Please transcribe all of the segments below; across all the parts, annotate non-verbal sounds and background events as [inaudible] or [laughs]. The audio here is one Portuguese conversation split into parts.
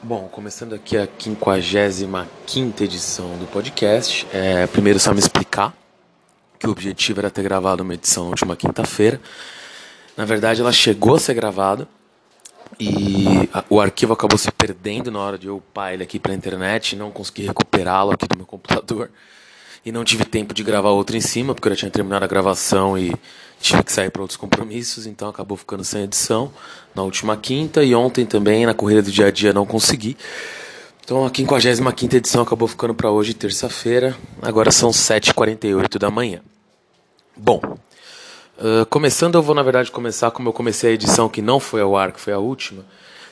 Bom, começando aqui a 55 edição do podcast. É, primeiro, só me explicar que o objetivo era ter gravado uma edição na última quinta-feira. Na verdade, ela chegou a ser gravada e a, o arquivo acabou se perdendo na hora de eu upar ele aqui para a internet. Não consegui recuperá-lo aqui do meu computador e não tive tempo de gravar outro em cima, porque eu já tinha terminado a gravação e tive que sair para outros compromissos, então acabou ficando sem edição na última quinta e ontem também na corrida do dia a dia não consegui. Então a 55 edição acabou ficando para hoje, terça-feira. Agora são 7h48 da manhã. Bom, uh, começando, eu vou na verdade começar como eu comecei a edição que não foi ao ar, que foi a última,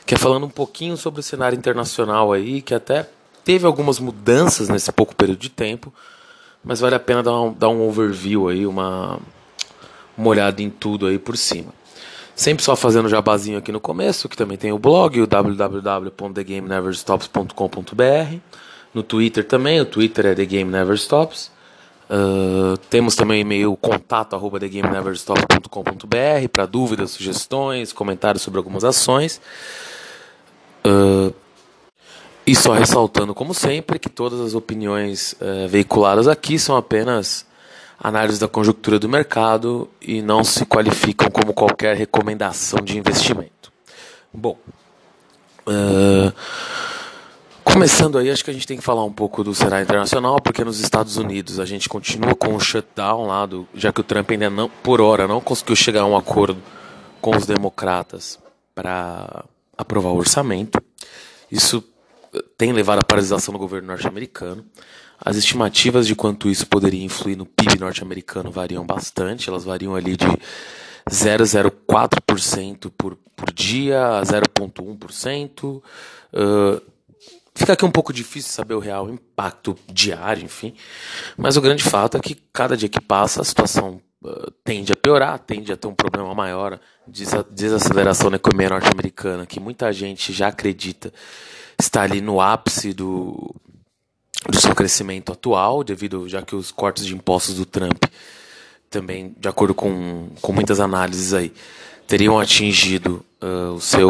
que é falando um pouquinho sobre o cenário internacional aí, que até teve algumas mudanças nesse pouco período de tempo mas vale a pena dar um, dar um overview aí, uma, uma olhada em tudo aí por cima. Sempre só fazendo jabazinho aqui no começo, que também tem o blog, o www.thegameneverstops.com.br. No Twitter também, o Twitter é The Game Never Stops. Uh, temos também e-mail contato arroba thegameneverstops.com.br para dúvidas, sugestões, comentários sobre algumas ações. Uh, e só ressaltando, como sempre, que todas as opiniões é, veiculadas aqui são apenas análise da conjuntura do mercado e não se qualificam como qualquer recomendação de investimento. Bom, uh, começando aí, acho que a gente tem que falar um pouco do cenário internacional, porque nos Estados Unidos a gente continua com o shutdown lá, do, já que o Trump ainda não, por hora, não conseguiu chegar a um acordo com os democratas para aprovar o orçamento. Isso tem levado à paralisação do governo norte-americano. As estimativas de quanto isso poderia influir no PIB norte-americano variam bastante, elas variam ali de 0,04% por, por dia a 0,1%. Uh, fica aqui um pouco difícil saber o real impacto diário, enfim. Mas o grande fato é que cada dia que passa a situação uh, tende a piorar, tende a ter um problema maior de desaceleração na economia norte-americana, que muita gente já acredita está ali no ápice do, do seu crescimento atual, devido já que os cortes de impostos do Trump também, de acordo com, com muitas análises aí, teriam atingido uh, o seu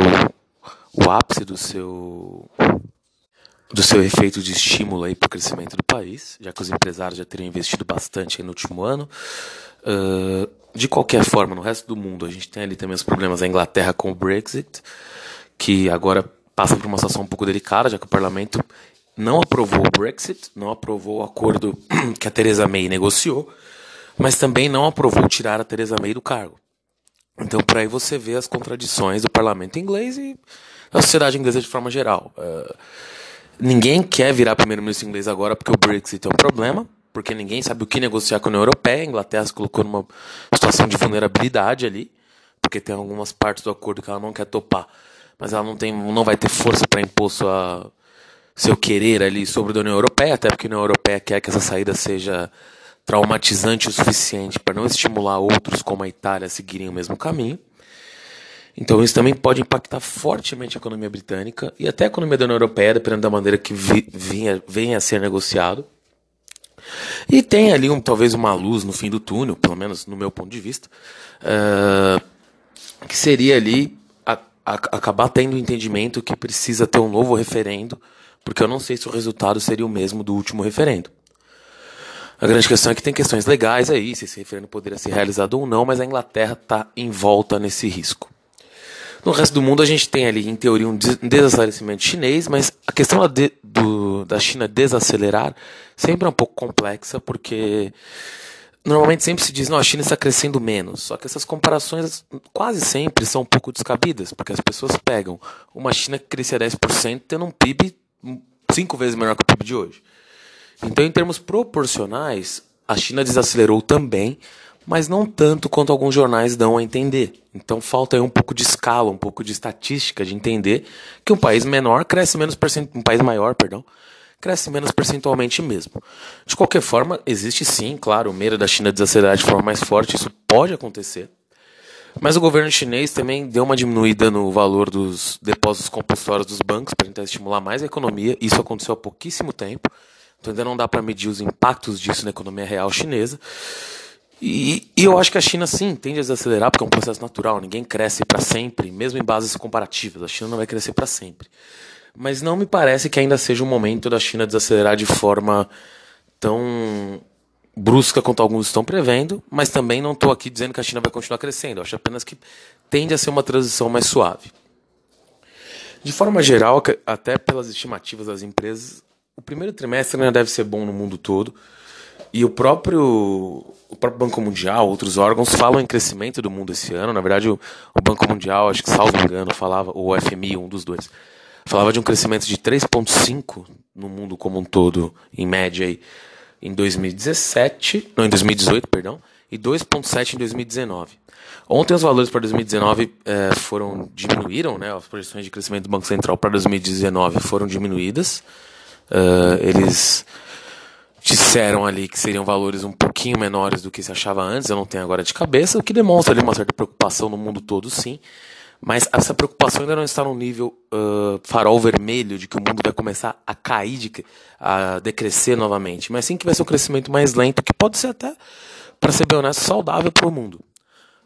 o ápice do seu do seu efeito de estímulo aí para o crescimento do país, já que os empresários já teriam investido bastante no último ano. Uh, de qualquer forma, no resto do mundo, a gente tem ali também os problemas da Inglaterra com o Brexit, que agora passa por uma situação um pouco delicada, já que o parlamento não aprovou o Brexit, não aprovou o acordo [clears throat] que a Theresa May negociou, mas também não aprovou tirar a Theresa May do cargo. Então, por aí você vê as contradições do parlamento inglês e da sociedade inglesa de forma geral. Uh, ninguém quer virar primeiro-ministro inglês agora porque o Brexit é um problema, porque ninguém sabe o que negociar com a União Europeia. A Inglaterra se colocou numa situação de vulnerabilidade ali, porque tem algumas partes do acordo que ela não quer topar mas ela não, tem, não vai ter força para impor sua, seu querer ali sobre a União Europeia, até porque a União Europeia quer que essa saída seja traumatizante o suficiente para não estimular outros como a Itália a seguirem o mesmo caminho. Então isso também pode impactar fortemente a economia britânica e até a economia da União Europeia, dependendo da maneira que venha a ser negociado. E tem ali um, talvez uma luz no fim do túnel, pelo menos no meu ponto de vista, uh, que seria ali a, acabar tendo o entendimento que precisa ter um novo referendo, porque eu não sei se o resultado seria o mesmo do último referendo. A grande questão é que tem questões legais aí, se esse referendo poderia ser realizado ou não, mas a Inglaterra está em volta nesse risco. No resto do mundo a gente tem ali, em teoria, um desaceleramento chinês, mas a questão da, de, do, da China desacelerar sempre é um pouco complexa, porque normalmente sempre se diz, não, a China está crescendo menos. Só que essas comparações quase sempre são um pouco descabidas, porque as pessoas pegam uma China que crescia 10% tendo um PIB cinco vezes menor que o PIB de hoje. Então, em termos proporcionais, a China desacelerou também, mas não tanto quanto alguns jornais dão a entender. Então, falta aí um pouco de escala, um pouco de estatística de entender que um país menor cresce menos um país maior, perdão, cresce menos percentualmente mesmo. De qualquer forma, existe sim, claro, o medo da China desacelerar de forma mais forte, isso pode acontecer. Mas o governo chinês também deu uma diminuída no valor dos depósitos compulsórios dos bancos para tentar estimular mais a economia. Isso aconteceu há pouquíssimo tempo. Então ainda não dá para medir os impactos disso na economia real chinesa. E, e, eu acho que a China sim tende a desacelerar, porque é um processo natural. Ninguém cresce para sempre, mesmo em bases comparativas. A China não vai crescer para sempre. mas não me parece que ainda seja o momento da China desacelerar de forma tão brusca quanto alguns estão prevendo, mas também não estou aqui dizendo que a China vai continuar crescendo. Eu acho apenas que tende a ser uma transição mais suave. De forma geral, até pelas estimativas das empresas, o primeiro trimestre ainda deve ser bom no mundo todo. E o próprio, o próprio Banco Mundial, outros órgãos, falam em crescimento do mundo esse ano. Na verdade, o, o Banco Mundial, acho que salvo engano, falava, ou o FMI, um dos dois, falava de um crescimento de 3,5% no mundo como um todo, em média, aí, em 2017, não, em 2018, perdão, e 2,7% em 2019. Ontem os valores para 2019 eh, foram diminuíram, né? As projeções de crescimento do Banco Central para 2019 foram diminuídas. Uh, eles disseram ali que seriam valores um pouquinho menores do que se achava antes, eu não tenho agora de cabeça, o que demonstra ali uma certa preocupação no mundo todo, sim. Mas essa preocupação ainda não está no nível uh, farol vermelho de que o mundo vai começar a cair, de, a decrescer novamente, mas sim que vai ser um crescimento mais lento, que pode ser até, para ser bem honesto, saudável para o mundo.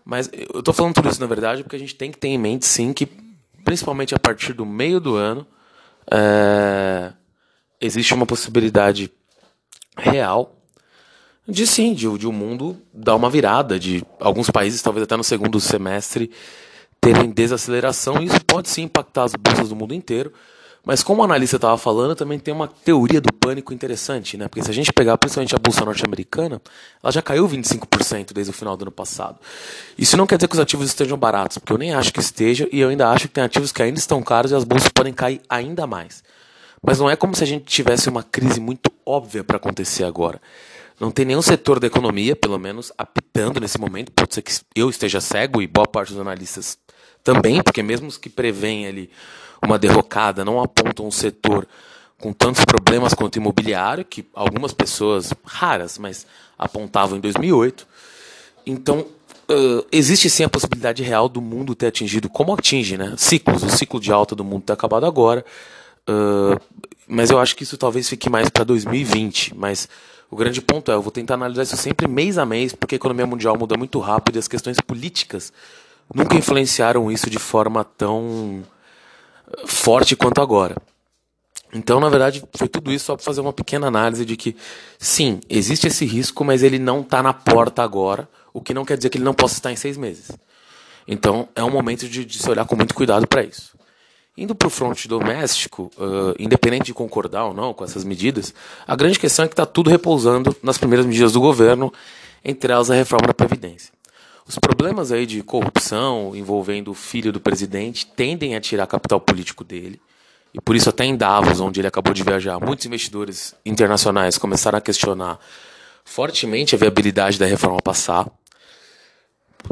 Mas eu estou falando tudo isso, na verdade, porque a gente tem que ter em mente, sim, que principalmente a partir do meio do ano, é, existe uma possibilidade real de sim, de, de o mundo dar uma virada, de alguns países, talvez até no segundo semestre, terem desaceleração, e isso pode sim impactar as bolsas do mundo inteiro. Mas como o analista estava falando, também tem uma teoria do pânico interessante, né? Porque se a gente pegar principalmente a bolsa norte-americana, ela já caiu 25% desde o final do ano passado. Isso não quer dizer que os ativos estejam baratos, porque eu nem acho que esteja, e eu ainda acho que tem ativos que ainda estão caros e as bolsas podem cair ainda mais. Mas não é como se a gente tivesse uma crise muito óbvia para acontecer agora. Não tem nenhum setor da economia, pelo menos, apitando nesse momento. Pode ser que eu esteja cego e boa parte dos analistas também, porque mesmo os que preveem ali uma derrocada não apontam um setor com tantos problemas quanto o imobiliário, que algumas pessoas, raras, mas apontavam em 2008. Então, uh, existe sim a possibilidade real do mundo ter atingido, como atinge, né? Ciclos. O ciclo de alta do mundo está acabado agora. Uh, mas eu acho que isso talvez fique mais para 2020. Mas o grande ponto é, eu vou tentar analisar isso sempre mês a mês, porque a economia mundial muda muito rápido e as questões políticas nunca influenciaram isso de forma tão forte quanto agora. Então, na verdade, foi tudo isso só para fazer uma pequena análise de que, sim, existe esse risco, mas ele não está na porta agora, o que não quer dizer que ele não possa estar em seis meses. Então, é um momento de, de se olhar com muito cuidado para isso. Indo para o fronte doméstico, uh, independente de concordar ou não com essas medidas, a grande questão é que está tudo repousando nas primeiras medidas do governo, entre elas a reforma da Previdência. Os problemas aí de corrupção envolvendo o filho do presidente tendem a tirar capital político dele. E por isso, até em Davos, onde ele acabou de viajar, muitos investidores internacionais começaram a questionar fortemente a viabilidade da reforma passar.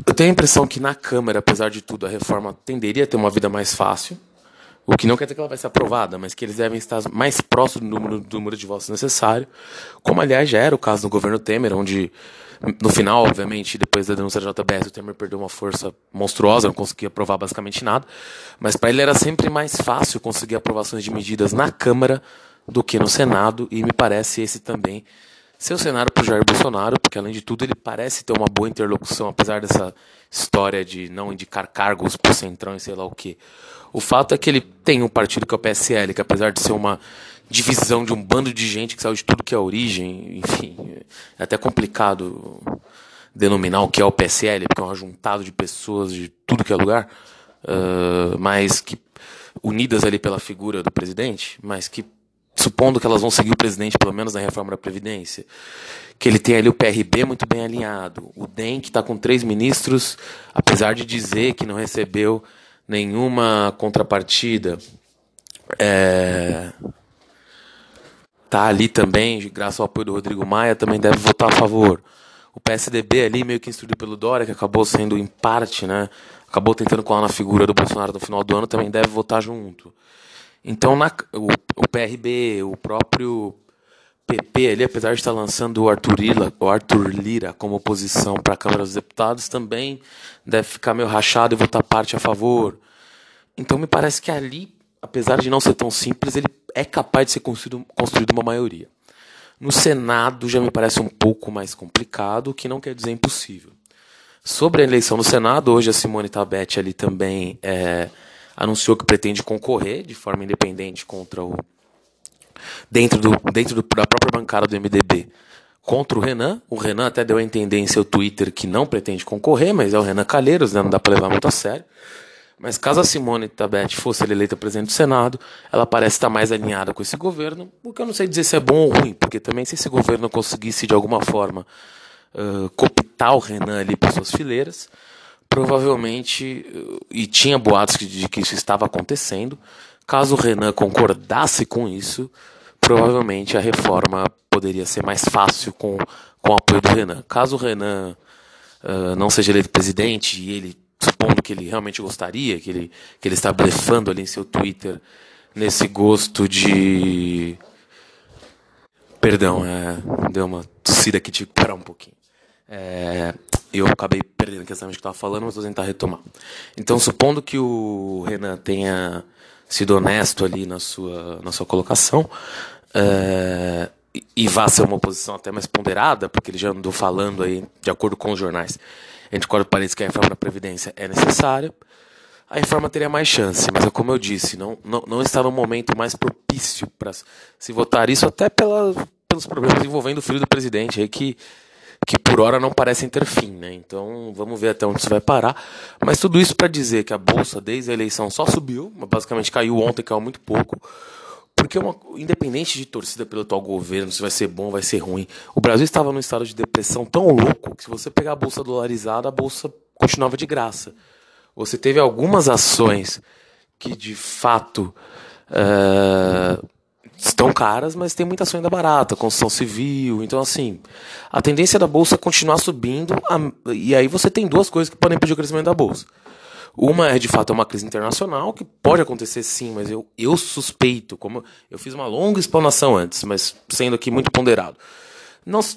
Eu tenho a impressão que na Câmara, apesar de tudo, a reforma tenderia a ter uma vida mais fácil. O que não quer dizer que ela vai ser aprovada, mas que eles devem estar mais próximos do número, do número de votos necessário, como aliás já era o caso do governo Temer, onde no final, obviamente, depois da denúncia da JBS, o Temer perdeu uma força monstruosa, não conseguia aprovar basicamente nada, mas para ele era sempre mais fácil conseguir aprovações de medidas na Câmara do que no Senado, e me parece esse também ser o cenário para o Jair Bolsonaro, porque além de tudo ele parece ter uma boa interlocução, apesar dessa história de não indicar cargos para o Centrão e sei lá o que. O fato é que ele tem um partido que é o PSL, que apesar de ser uma divisão de um bando de gente que saiu de tudo que é origem, enfim, é até complicado denominar o que é o PSL, porque é um ajuntado de pessoas de tudo que é lugar, uh, mas que unidas ali pela figura do presidente, mas que supondo que elas vão seguir o presidente, pelo menos na reforma da Previdência, que ele tem ali o PRB muito bem alinhado, o DEM que está com três ministros, apesar de dizer que não recebeu nenhuma contrapartida, é, tá ali também, graças ao apoio do Rodrigo Maia, também deve votar a favor. O PSDB ali, meio que instruído pelo Dória, que acabou sendo em parte, né, acabou tentando colar na figura do Bolsonaro no final do ano, também deve votar junto. Então, na, o, o PRB, o próprio PP ali, apesar de estar lançando o Arthur Lira, o Arthur Lira como oposição para a Câmara dos Deputados, também deve ficar meio rachado e votar parte a favor. Então me parece que ali, apesar de não ser tão simples, ele é capaz de ser construído, construído uma maioria. No Senado já me parece um pouco mais complicado, o que não quer dizer impossível. Sobre a eleição no Senado, hoje a Simone Tabet ali também é, anunciou que pretende concorrer de forma independente contra o dentro, do, dentro do, da própria bancada do MDB contra o Renan. O Renan até deu a entender em seu Twitter que não pretende concorrer, mas é o Renan Calheiros, né? não dá para levar muito a sério. Mas caso a Simone Tabet fosse eleita presidente do Senado, ela parece estar mais alinhada com esse governo, o que eu não sei dizer se é bom ou ruim, porque também se esse governo conseguisse de alguma forma uh, cooptar o Renan ali para suas fileiras, provavelmente, e tinha boatos de que isso estava acontecendo, caso o Renan concordasse com isso, provavelmente a reforma poderia ser mais fácil com, com o apoio do Renan. Caso o Renan uh, não seja eleito presidente e ele supondo que ele realmente gostaria, que ele, que ele está blefando ali em seu Twitter nesse gosto de. Perdão, é, deu uma tossida que tive que parar um pouquinho. É, eu acabei perdendo questão que estava falando, mas vou tentar retomar. Então, supondo que o Renan tenha sido honesto ali na sua, na sua colocação, é, e vá ser uma oposição até mais ponderada, porque ele já andou falando aí, de acordo com os jornais, entre quatro paredes que a reforma da Previdência é necessária, a reforma teria mais chance. Mas, como eu disse, não, não, não está no momento mais propício para se votar isso, até pela, pelos problemas envolvendo o filho do presidente, aí que, que por hora não parecem ter fim. Né? Então, vamos ver até onde isso vai parar. Mas tudo isso para dizer que a Bolsa, desde a eleição, só subiu, basicamente caiu ontem, caiu muito pouco. Porque, uma, independente de torcida pelo atual governo, se vai ser bom, vai ser ruim, o Brasil estava num estado de depressão tão louco que se você pegar a bolsa dolarizada, a bolsa continuava de graça. Você teve algumas ações que de fato uh, estão caras, mas tem muita ação ainda barata, construção civil. Então, assim, a tendência da bolsa é continuar subindo, e aí você tem duas coisas que podem impedir o crescimento da bolsa. Uma é de fato uma crise internacional, que pode acontecer sim, mas eu, eu suspeito, como eu fiz uma longa explanação antes, mas sendo aqui muito ponderado.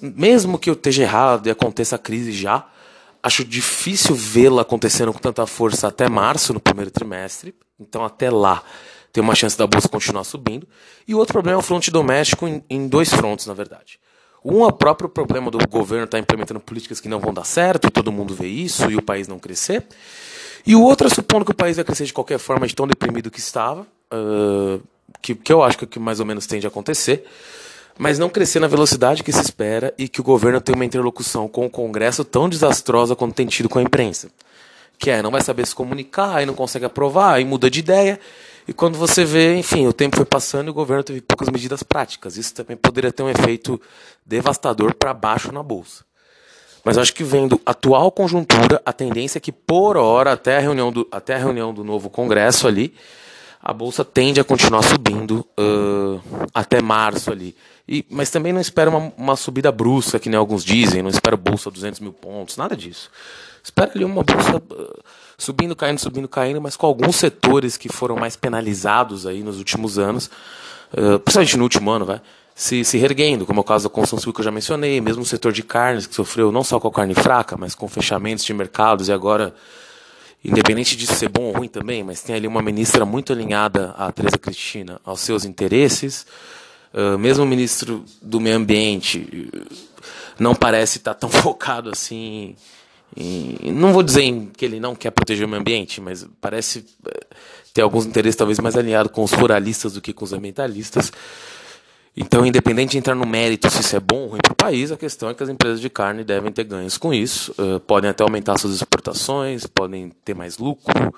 Mesmo que eu esteja errado e aconteça a crise já, acho difícil vê-la acontecendo com tanta força até março, no primeiro trimestre. Então, até lá, tem uma chance da bolsa continuar subindo. E o outro problema é o fronte doméstico em, em dois frontes, na verdade. Um é o próprio problema do governo estar tá implementando políticas que não vão dar certo, todo mundo vê isso, e o país não crescer. E o outro é supondo que o país vai crescer de qualquer forma, de tão deprimido que estava, uh, que, que eu acho que, que mais ou menos tende a acontecer, mas não crescer na velocidade que se espera e que o governo tenha uma interlocução com o Congresso tão desastrosa quanto tem tido com a imprensa. Que é, não vai saber se comunicar, aí não consegue aprovar, aí muda de ideia. E quando você vê, enfim, o tempo foi passando e o governo teve poucas medidas práticas. Isso também poderia ter um efeito devastador para baixo na bolsa. Mas acho que vendo atual conjuntura, a tendência é que por hora, até a reunião do, até a reunião do novo Congresso ali, a bolsa tende a continuar subindo uh, até março ali. E, mas também não espero uma, uma, subida brusca, que nem alguns dizem, não espero bolsa 200 mil pontos, nada disso. Espero ali uma bolsa uh, subindo, caindo, subindo, caindo, mas com alguns setores que foram mais penalizados aí nos últimos anos, uh, principalmente no último ano, vai se, se reerguendo, como é o caso da construção civil que eu já mencionei, mesmo o setor de carnes, que sofreu não só com a carne fraca, mas com fechamentos de mercados e agora, independente disso ser bom ou ruim também, mas tem ali uma ministra muito alinhada, a Teresa Cristina, aos seus interesses. Uh, mesmo o ministro do Meio Ambiente não parece estar tão [laughs] focado assim. Em, não vou dizer que ele não quer proteger o meio ambiente, mas parece eh, ter alguns interesses talvez mais alinhados com os ruralistas do que com os ambientalistas. Então, independente de entrar no mérito se isso é bom ou ruim para o país, a questão é que as empresas de carne devem ter ganhos com isso, uh, podem até aumentar suas exportações, podem ter mais lucro.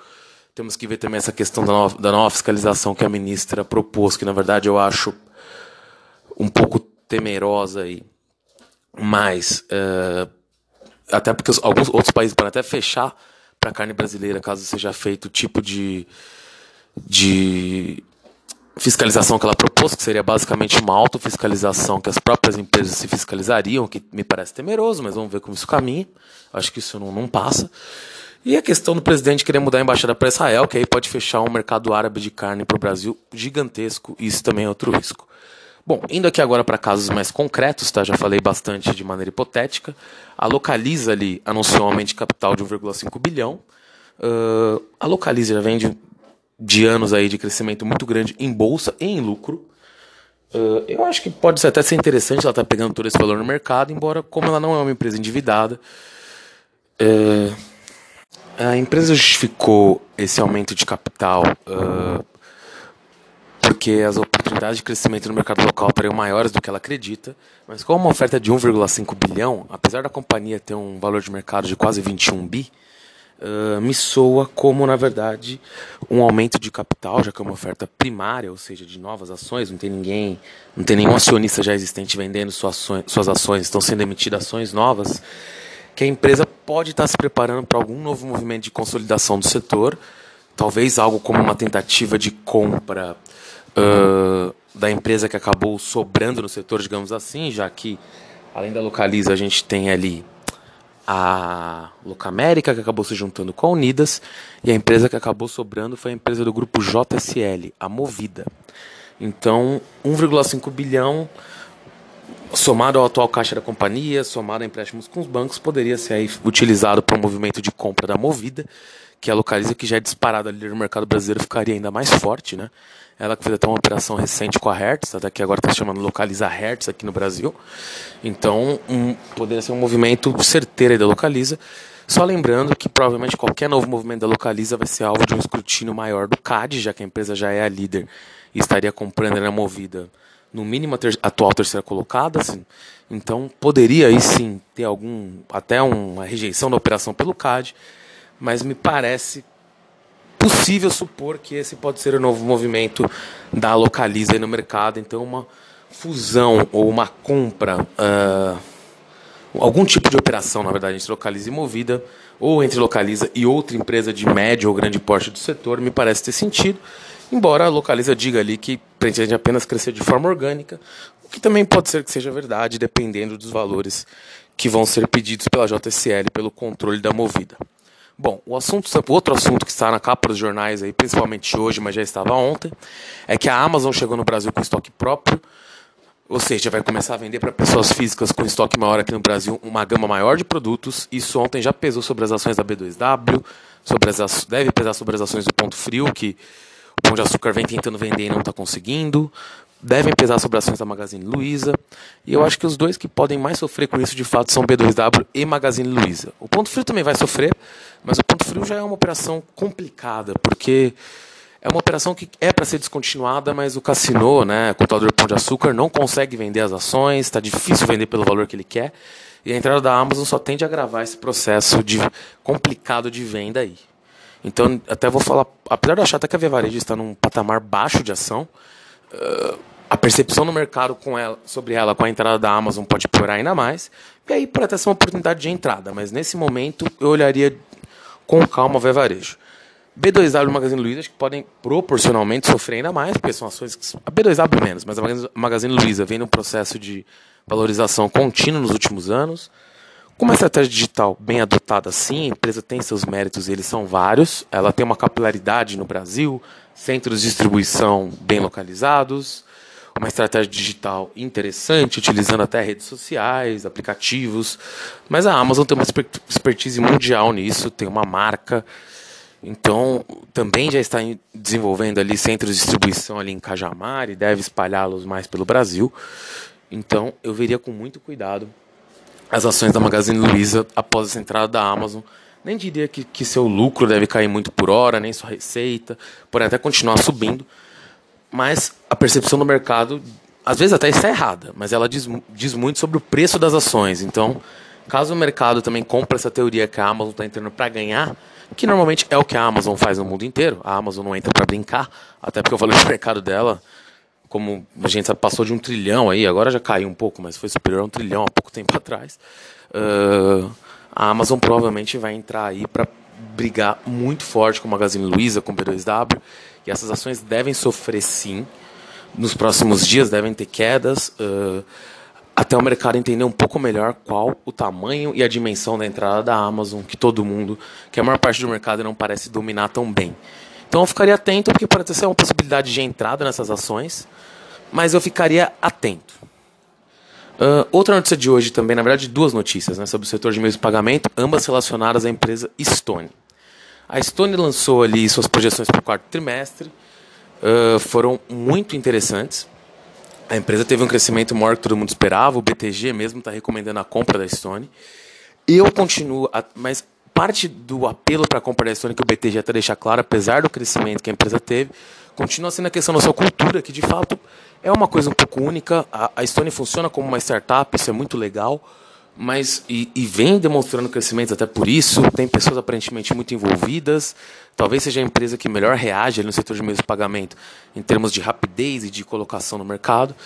Temos que ver também essa questão da nova, da nova fiscalização que a ministra propôs, que na verdade eu acho um pouco temerosa aí. Mas, uh, até porque alguns outros países podem até fechar para carne brasileira, caso seja feito o tipo de, de fiscalização que ela propôs, que seria basicamente uma autofiscalização que as próprias empresas se fiscalizariam, que me parece temeroso, mas vamos ver como isso caminha. Acho que isso não, não passa. E a questão do presidente querer mudar a embaixada para Israel, que aí pode fechar um mercado árabe de carne para o Brasil gigantesco, e isso também é outro risco. Bom, indo aqui agora para casos mais concretos, tá? já falei bastante de maneira hipotética. A Localiza ali anunciou um aumento de capital de 1,5 bilhão. Uh, a Localiza já vende de anos aí de crescimento muito grande em bolsa e em lucro. Uh, eu acho que pode até ser interessante ela estar tá pegando todo esse valor no mercado, embora, como ela não é uma empresa endividada, uh, A empresa justificou esse aumento de capital uh, porque as oportunidades de crescimento no mercado local estariam maiores do que ela acredita, mas com uma oferta de 1,5 bilhão, apesar da companhia ter um valor de mercado de quase 21 bi, uh, me soa como, na verdade, um aumento de capital, já que é uma oferta primária, ou seja, de novas ações, não tem ninguém, não tem nenhum acionista já existente vendendo suas ações, suas ações estão sendo emitidas ações novas, que a empresa pode estar se preparando para algum novo movimento de consolidação do setor, talvez algo como uma tentativa de compra uh, da empresa que acabou sobrando no setor, digamos assim, já que além da Localiza a gente tem ali a Locamérica que acabou se juntando com a Unidas e a empresa que acabou sobrando foi a empresa do grupo JSL, a Movida. Então, 1,5 bilhão somado ao atual caixa da companhia, somado a empréstimos com os bancos, poderia ser utilizado para o movimento de compra da Movida, que é a localiza que já é disparada ali no mercado brasileiro, ficaria ainda mais forte, né? Ela que fez até uma operação recente com a Hertz, até que agora está chamando Localiza Hertz aqui no Brasil. Então, um, poderia ser um movimento certeiro da Localiza. Só lembrando que provavelmente qualquer novo movimento da Localiza vai ser alvo de um escrutínio maior do CAD, já que a empresa já é a líder e estaria comprando na movida no mínimo a ter, atual terceira colocada, assim. então poderia aí sim ter algum até uma rejeição da operação pelo CAD, mas me parece possível supor que esse pode ser o novo movimento da Localiza no mercado, então uma fusão ou uma compra, uh, algum tipo de operação, na verdade, entre Localiza e Movida, ou entre Localiza e outra empresa de médio ou grande porte do setor, me parece ter sentido. Embora a Localiza diga ali que pretende apenas crescer de forma orgânica, o que também pode ser que seja verdade, dependendo dos valores que vão ser pedidos pela JSL pelo controle da movida. Bom, o assunto, outro assunto que está na capa dos jornais aí, principalmente hoje, mas já estava ontem, é que a Amazon chegou no Brasil com estoque próprio, ou seja, vai começar a vender para pessoas físicas com estoque maior aqui no Brasil uma gama maior de produtos. Isso ontem já pesou sobre as ações da B2W, sobre as, deve pesar sobre as ações do Ponto Frio, que Pão de Açúcar vem tentando vender e não está conseguindo. Devem pesar sobre ações da Magazine Luiza. E eu acho que os dois que podem mais sofrer com isso de fato são B2W e Magazine Luiza. O Ponto Frio também vai sofrer, mas o Ponto Frio já é uma operação complicada, porque é uma operação que é para ser descontinuada, mas o Cassino, né, contador Pão de Açúcar, não consegue vender as ações, está difícil vender pelo valor que ele quer. E a entrada da Amazon só tende a agravar esse processo de complicado de venda aí. Então, até vou falar, apesar de achar até que a Via Varejo está num patamar baixo de ação, uh, a percepção no mercado com ela, sobre ela com a entrada da Amazon pode piorar ainda mais. E aí pode até ser uma oportunidade de entrada, mas nesse momento eu olharia com calma a Via Varejo. B2W e Magazine Luiza que podem proporcionalmente sofrer ainda mais, porque são ações que. A B2W menos, mas a Magazine Luiza vem num processo de valorização contínua nos últimos anos. Com uma estratégia digital bem adotada assim, a empresa tem seus méritos, eles são vários. Ela tem uma capilaridade no Brasil, centros de distribuição bem localizados, uma estratégia digital interessante, utilizando até redes sociais, aplicativos. Mas a Amazon tem uma expertise mundial nisso, tem uma marca. Então, também já está desenvolvendo ali centros de distribuição ali em Cajamar e deve espalhá-los mais pelo Brasil. Então, eu veria com muito cuidado as ações da Magazine Luiza após essa entrada da Amazon. Nem diria que, que seu lucro deve cair muito por hora, nem sua receita, porém até continuar subindo. Mas a percepção do mercado, às vezes até está errada, mas ela diz, diz muito sobre o preço das ações. Então, caso o mercado também compre essa teoria que a Amazon está entrando para ganhar, que normalmente é o que a Amazon faz no mundo inteiro, a Amazon não entra para brincar, até porque eu falei do mercado dela como a gente passou de um trilhão aí, agora já caiu um pouco, mas foi superior a um trilhão há pouco tempo [laughs] atrás. Uh, a Amazon provavelmente vai entrar aí para brigar muito forte com o Magazine Luiza, com o B2W, e essas ações devem sofrer sim. Nos próximos dias devem ter quedas, uh, até o mercado entender um pouco melhor qual o tamanho e a dimensão da entrada da Amazon, que todo mundo, que a maior parte do mercado não parece dominar tão bem. Então eu ficaria atento, porque pode ser uma possibilidade de entrada nessas ações, mas eu ficaria atento. Uh, outra notícia de hoje também, na verdade, duas notícias né, sobre o setor de meios de pagamento, ambas relacionadas à empresa Stone. A Stone lançou ali suas projeções para o quarto trimestre, uh, foram muito interessantes. A empresa teve um crescimento maior que todo mundo esperava, o BTG mesmo está recomendando a compra da Stone. Eu continuo, a, mas parte do apelo para a Stone que o BTG até deixa claro, apesar do crescimento que a empresa teve, continua sendo a questão da sua cultura, que de fato é uma coisa um pouco única. A, a Stone funciona como uma startup, isso é muito legal, mas e, e, vem demonstrando crescimento até por isso. Tem pessoas aparentemente muito envolvidas. Talvez seja a empresa que melhor reage no setor de meios de pagamento em termos de rapidez e de colocação no mercado.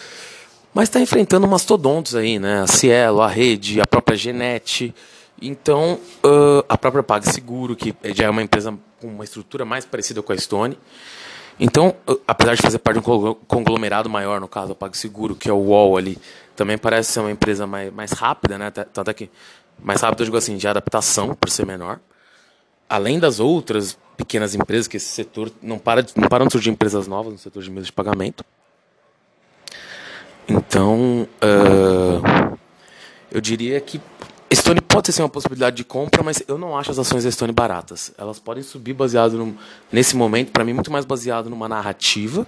Mas está enfrentando mastodontes aí, né? A Cielo, a Rede, a própria Genet. Então, uh, a própria PagSeguro, que já é uma empresa com uma estrutura mais parecida com a Stone. Então, apesar de fazer parte de um conglomerado maior, no caso, a PagSeguro, que é o UOL ali, também parece ser uma empresa mais, mais rápida, né? Tanto é que mais rápida, eu digo assim, de adaptação, por ser menor. Além das outras pequenas empresas, que esse setor não para não param de surgir empresas novas no setor de meios de pagamento. Então, uh, eu diria que Stone pode ser uma possibilidade de compra, mas eu não acho as ações da Stone baratas. Elas podem subir baseado no, nesse momento, para mim, muito mais baseado numa narrativa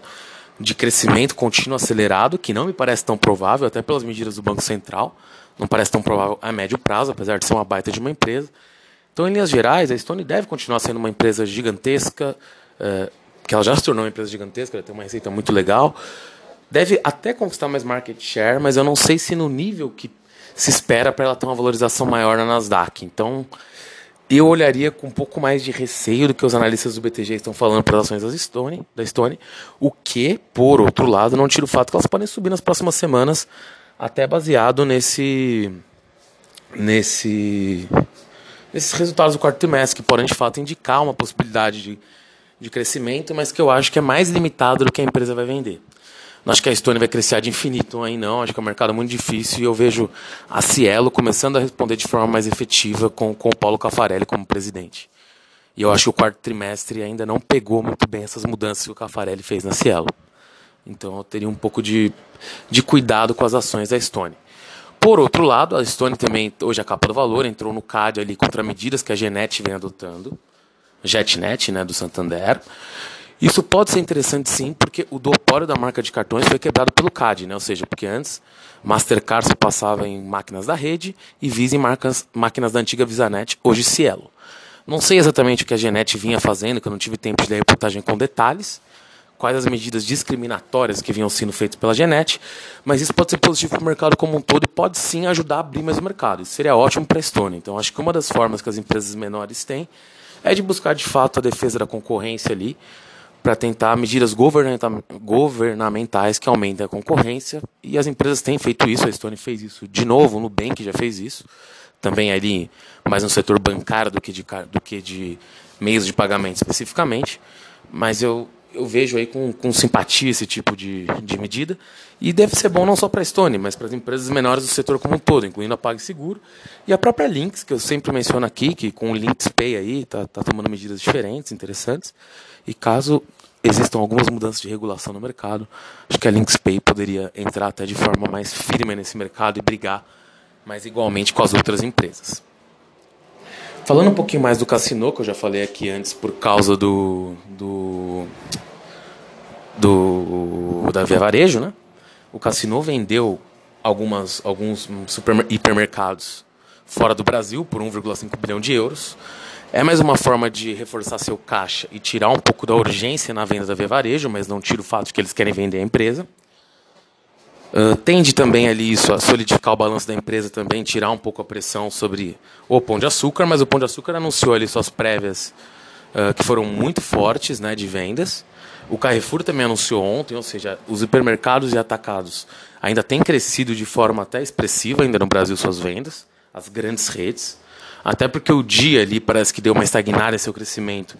de crescimento contínuo acelerado, que não me parece tão provável, até pelas medidas do Banco Central, não parece tão provável a médio prazo, apesar de ser uma baita de uma empresa. Então, em linhas gerais, a Stone deve continuar sendo uma empresa gigantesca, é, que ela já se tornou uma empresa gigantesca, ela tem uma receita muito legal. Deve até conquistar mais market share, mas eu não sei se no nível que se espera para ela ter uma valorização maior na Nasdaq. Então, eu olharia com um pouco mais de receio do que os analistas do BTG estão falando para as ações da Stone, da Stone, o que, por outro lado, não tira o fato que elas podem subir nas próximas semanas, até baseado nesse nesse nesses resultados do quarto trimestre, que podem de fato indicar uma possibilidade de, de crescimento, mas que eu acho que é mais limitado do que a empresa vai vender. Não acho que a Stone vai crescer de infinito aí, não. Acho que é um mercado muito difícil e eu vejo a Cielo começando a responder de forma mais efetiva com, com o Paulo Cafarelli como presidente. E eu acho que o quarto trimestre ainda não pegou muito bem essas mudanças que o Cafarelli fez na Cielo. Então eu teria um pouco de, de cuidado com as ações da Stone. Por outro lado, a Stone também, hoje a capa do valor, entrou no CAD ali contra medidas que a Genet vem adotando. JetNet, né, do Santander. Isso pode ser interessante sim, porque o duopólio da marca de cartões foi quebrado pelo CAD, né? ou seja, porque antes Mastercard se passava em máquinas da rede e Visa em marcas, máquinas da antiga VisaNet, hoje Cielo. Não sei exatamente o que a Genet vinha fazendo, que eu não tive tempo de ler a reportagem com detalhes, quais as medidas discriminatórias que vinham sendo feitas pela Genet, mas isso pode ser positivo para o mercado como um todo e pode sim ajudar a abrir mais o mercado. Isso seria ótimo para a Estônia. Então, acho que uma das formas que as empresas menores têm é de buscar de fato a defesa da concorrência ali, para tentar medidas governamentais que aumentem a concorrência. E as empresas têm feito isso, a Stone fez isso de novo, o Nubank já fez isso, também ali mais no setor bancário do que de, do que de meios de pagamento especificamente. Mas eu, eu vejo aí com, com simpatia esse tipo de, de medida. E deve ser bom não só para a Stone, mas para as empresas menores do setor como um todo, incluindo a PagSeguro e a própria Lynx, que eu sempre menciono aqui, que com o Lynx Pay aí está tá tomando medidas diferentes, interessantes. E caso existam algumas mudanças de regulação no mercado, acho que a LinksPay poderia entrar até de forma mais firme nesse mercado e brigar mais igualmente com as outras empresas. Falando um pouquinho mais do Cassino, que eu já falei aqui antes por causa do, do, do da Via Varejo, né? O Cassino vendeu algumas, alguns super, hipermercados fora do Brasil por 1,5 bilhão de euros. É mais uma forma de reforçar seu caixa e tirar um pouco da urgência na venda da Via Varejo, mas não tira o fato de que eles querem vender a empresa. Uh, tende também ali isso a solidificar o balanço da empresa também, tirar um pouco a pressão sobre o Pão de Açúcar, mas o Pão de Açúcar anunciou ali suas prévias uh, que foram muito fortes né, de vendas. O Carrefour também anunciou ontem, ou seja, os hipermercados e atacados ainda têm crescido de forma até expressiva ainda no Brasil suas vendas, as grandes redes. Até porque o dia ali parece que deu uma estagnada em seu crescimento.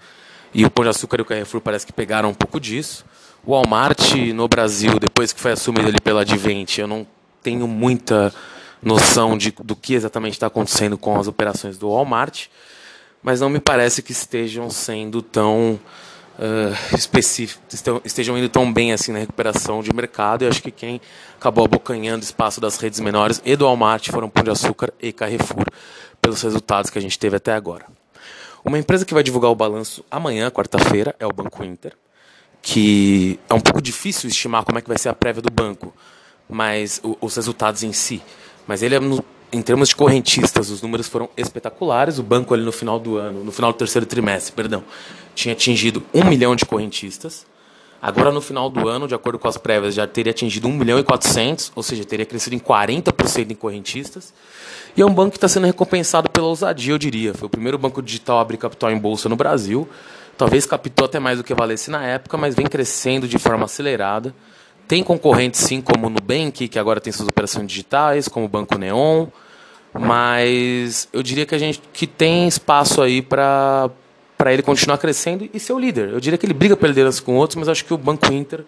E o Pão de Açúcar e o Carrefour parece que pegaram um pouco disso. O Walmart no Brasil, depois que foi assumido ali pela Advent, eu não tenho muita noção de, do que exatamente está acontecendo com as operações do Walmart, mas não me parece que estejam sendo tão uh, específicos, estejam indo tão bem assim na recuperação de mercado. E acho que quem acabou abocanhando espaço das redes menores e do Walmart foram Pão de Açúcar e Carrefour pelos resultados que a gente teve até agora. Uma empresa que vai divulgar o balanço amanhã, quarta-feira, é o Banco Inter, que é um pouco difícil estimar como é que vai ser a prévia do banco, mas os resultados em si. Mas ele em termos de correntistas, os números foram espetaculares. O banco ali no final do ano, no final do terceiro trimestre, perdão, tinha atingido um milhão de correntistas. Agora, no final do ano, de acordo com as prévias, já teria atingido 1 milhão e 400, ou seja, teria crescido em 40% em correntistas. E é um banco que está sendo recompensado pela ousadia, eu diria. Foi o primeiro banco digital a abrir capital em bolsa no Brasil. Talvez captou até mais do que valesse na época, mas vem crescendo de forma acelerada. Tem concorrentes, sim, como o Nubank, que agora tem suas operações digitais, como o Banco Neon. Mas eu diria que a gente que tem espaço aí para para ele continuar crescendo e ser o líder. Eu diria que ele briga pela liderança com outros, mas acho que o Banco Inter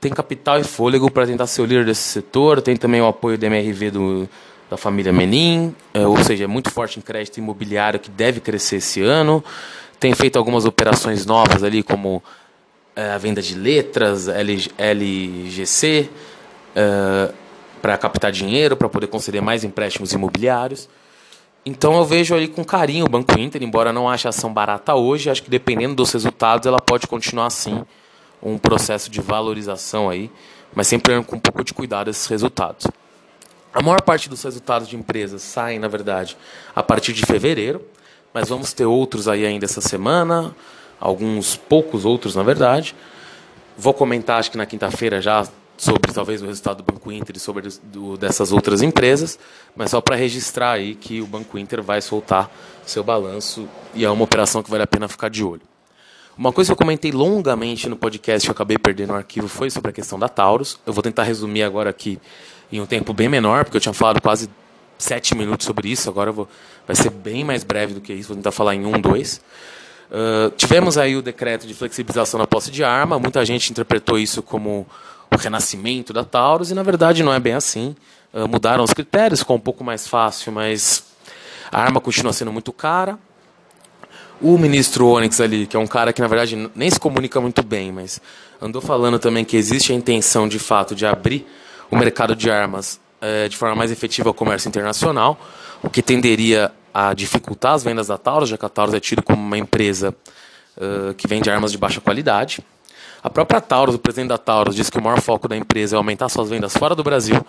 tem capital e fôlego para tentar ser o líder desse setor. Tem também o apoio da MRV do, da família Menin, é, ou seja, é muito forte em crédito imobiliário que deve crescer esse ano. Tem feito algumas operações novas ali, como é, a venda de letras, L, LGC, é, para captar dinheiro, para poder conceder mais empréstimos imobiliários. Então eu vejo ali com carinho o Banco Inter, embora não ache a ação barata hoje, acho que dependendo dos resultados ela pode continuar assim, um processo de valorização aí, mas sempre com um pouco de cuidado esses resultados. A maior parte dos resultados de empresas saem, na verdade, a partir de fevereiro, mas vamos ter outros aí ainda essa semana, alguns poucos outros, na verdade. Vou comentar, acho que na quinta-feira já sobre talvez o resultado do Banco Inter e sobre do, dessas outras empresas, mas só para registrar aí que o Banco Inter vai soltar seu balanço e é uma operação que vale a pena ficar de olho. Uma coisa que eu comentei longamente no podcast que eu acabei perdendo no arquivo foi sobre a questão da Taurus. Eu vou tentar resumir agora aqui em um tempo bem menor, porque eu tinha falado quase sete minutos sobre isso, agora vou, vai ser bem mais breve do que isso, vou tentar falar em um, dois. Uh, tivemos aí o decreto de flexibilização da posse de arma, muita gente interpretou isso como o renascimento da Taurus, e na verdade não é bem assim. Uh, mudaram os critérios, ficou um pouco mais fácil, mas a arma continua sendo muito cara. O ministro Onyx ali, que é um cara que na verdade nem se comunica muito bem, mas andou falando também que existe a intenção de fato de abrir o mercado de armas uh, de forma mais efetiva ao comércio internacional, o que tenderia a dificultar as vendas da Taurus, já que a Taurus é tida como uma empresa uh, que vende armas de baixa qualidade. A própria Taurus, o presidente da Taurus, disse que o maior foco da empresa é aumentar suas vendas fora do Brasil,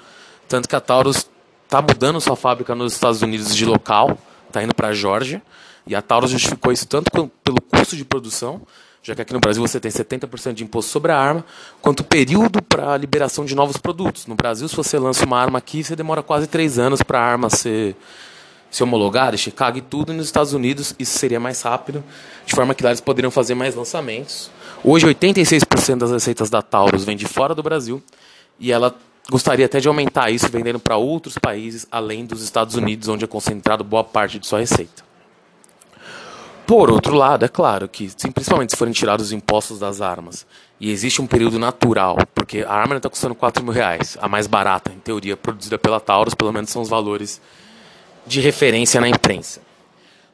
tanto que a Taurus está mudando sua fábrica nos Estados Unidos de local, está indo para a Geórgia, e a Taurus justificou isso tanto pelo custo de produção, já que aqui no Brasil você tem 70% de imposto sobre a arma, quanto o período para a liberação de novos produtos. No Brasil, se você lança uma arma aqui, você demora quase três anos para a arma ser, ser homologada, Chicago e tudo, e nos Estados Unidos isso seria mais rápido, de forma que lá eles poderiam fazer mais lançamentos. Hoje, 86% das receitas da Taurus vem de fora do Brasil e ela gostaria até de aumentar isso vendendo para outros países além dos Estados Unidos, onde é concentrado boa parte de sua receita. Por outro lado, é claro que, principalmente se forem tirados os impostos das armas, e existe um período natural, porque a arma está custando 4 mil reais, a mais barata, em teoria, produzida pela Taurus, pelo menos são os valores de referência na imprensa.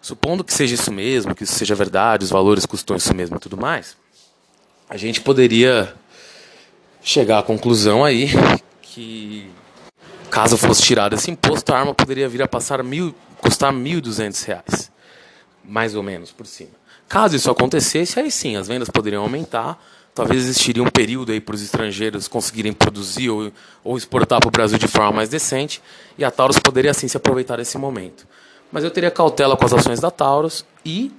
Supondo que seja isso mesmo, que isso seja verdade, os valores custam isso mesmo e tudo mais, a gente poderia chegar à conclusão aí que caso fosse tirado esse imposto, a arma poderia vir a passar mil, custar R$ 1.200, mais ou menos por cima. Caso isso acontecesse, aí sim, as vendas poderiam aumentar, talvez existiria um período aí para os estrangeiros conseguirem produzir ou, ou exportar para o Brasil de forma mais decente, e a Taurus poderia assim se aproveitar desse momento. Mas eu teria cautela com as ações da Taurus e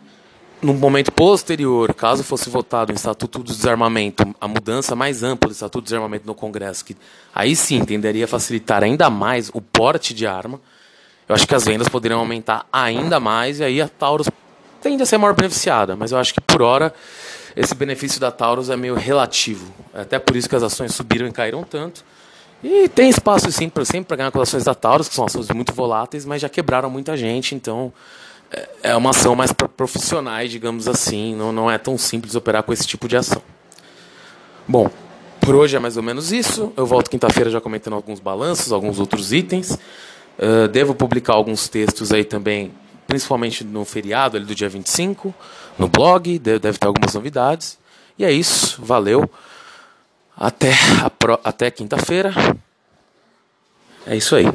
no momento posterior, caso fosse votado o Estatuto do Desarmamento, a mudança mais ampla do Estatuto do Desarmamento no Congresso, que aí sim tenderia a facilitar ainda mais o porte de arma, eu acho que as vendas poderiam aumentar ainda mais e aí a Taurus tende a ser maior beneficiada, mas eu acho que por hora esse benefício da Taurus é meio relativo. É até por isso que as ações subiram e caíram tanto. E tem espaço sim para sempre para ganhar com as ações da Taurus, que são ações muito voláteis, mas já quebraram muita gente, então é, é uma ação mais para profissionais, digamos assim. Não, não é tão simples operar com esse tipo de ação. Bom, por hoje é mais ou menos isso. Eu volto quinta-feira já comentando alguns balanços, alguns outros itens. Uh, devo publicar alguns textos aí também, principalmente no feriado ali do dia 25, no blog. Deve, deve ter algumas novidades. E é isso. Valeu. Até, até quinta-feira. É isso aí.